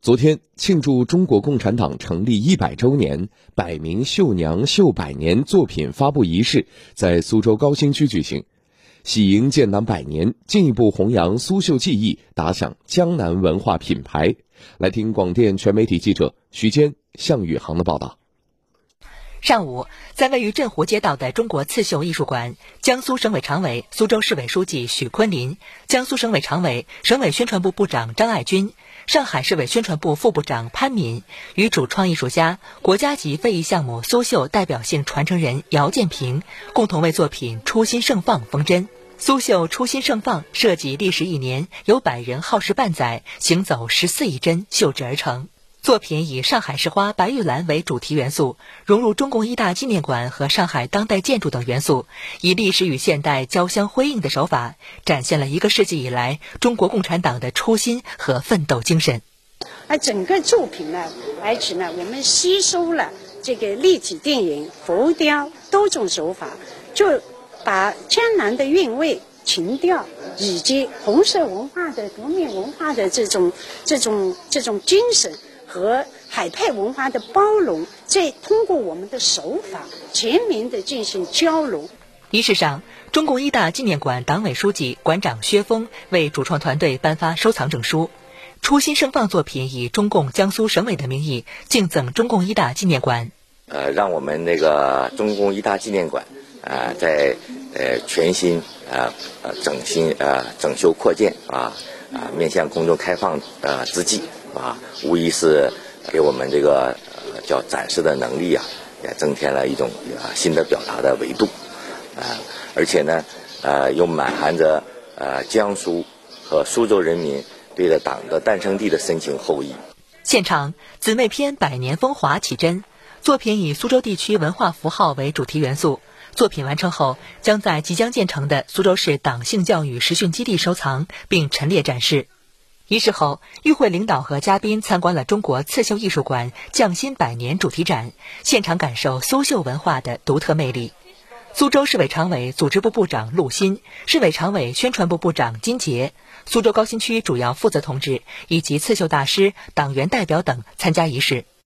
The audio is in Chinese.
昨天，庆祝中国共产党成立一百周年，百名绣娘绣百年作品发布仪式在苏州高新区举行，喜迎建党百年，进一步弘扬苏绣技艺，打响江南文化品牌。来听广电全媒体记者徐坚、向宇航的报道。上午，在位于镇湖街道的中国刺绣艺术馆，江苏省委常委、苏州市委书记许昆林，江苏省委常委、省委宣传部部长张爱军，上海市委宣传部副部长潘敏与主创艺术家、国家级非遗项目苏绣代表性传承人姚建平共同为作品“初心盛放”缝针。苏绣“初心盛放”设计历时一年，由百人耗时半载，行走十四亿针绣制而成。作品以上海市花白玉兰为主题元素，融入中共一大纪念馆和上海当代建筑等元素，以历史与现代交相辉映的手法，展现了一个世纪以来中国共产党的初心和奋斗精神。而整个作品呢，而且呢，我们吸收了这个立体电影、浮雕多种手法，就把江南的韵味、情调以及红色文化的革命文化的这种、这种、这种精神。和海派文化的包容，再通过我们的手法全面的进行交融。仪式上，中共一大纪念馆党委书记、馆长薛峰为主创团队颁发收藏证书。初心盛放作品以中共江苏省委的名义敬赠中共一大纪念馆。呃，让我们那个中共一大纪念馆啊，在呃全新啊呃整新呃整修扩建啊啊面向公众开放呃之际。啊，无疑是给我们这个呃叫展示的能力啊，也增添了一种啊新的表达的维度，啊，而且呢，呃，又满含着呃江苏和苏州人民对着党的诞生地的深情厚谊。现场姊妹篇百年风华起真，作品以苏州地区文化符号为主题元素。作品完成后，将在即将建成的苏州市党性教育实训基地收藏并陈列展示。仪式后，与会领导和嘉宾参观了中国刺绣艺术馆“匠心百年”主题展，现场感受苏绣文化的独特魅力。苏州市委常委、组织部部长陆新，市委常委、宣传部部长金杰，苏州高新区主要负责同志以及刺绣大师、党员代表等参加仪式。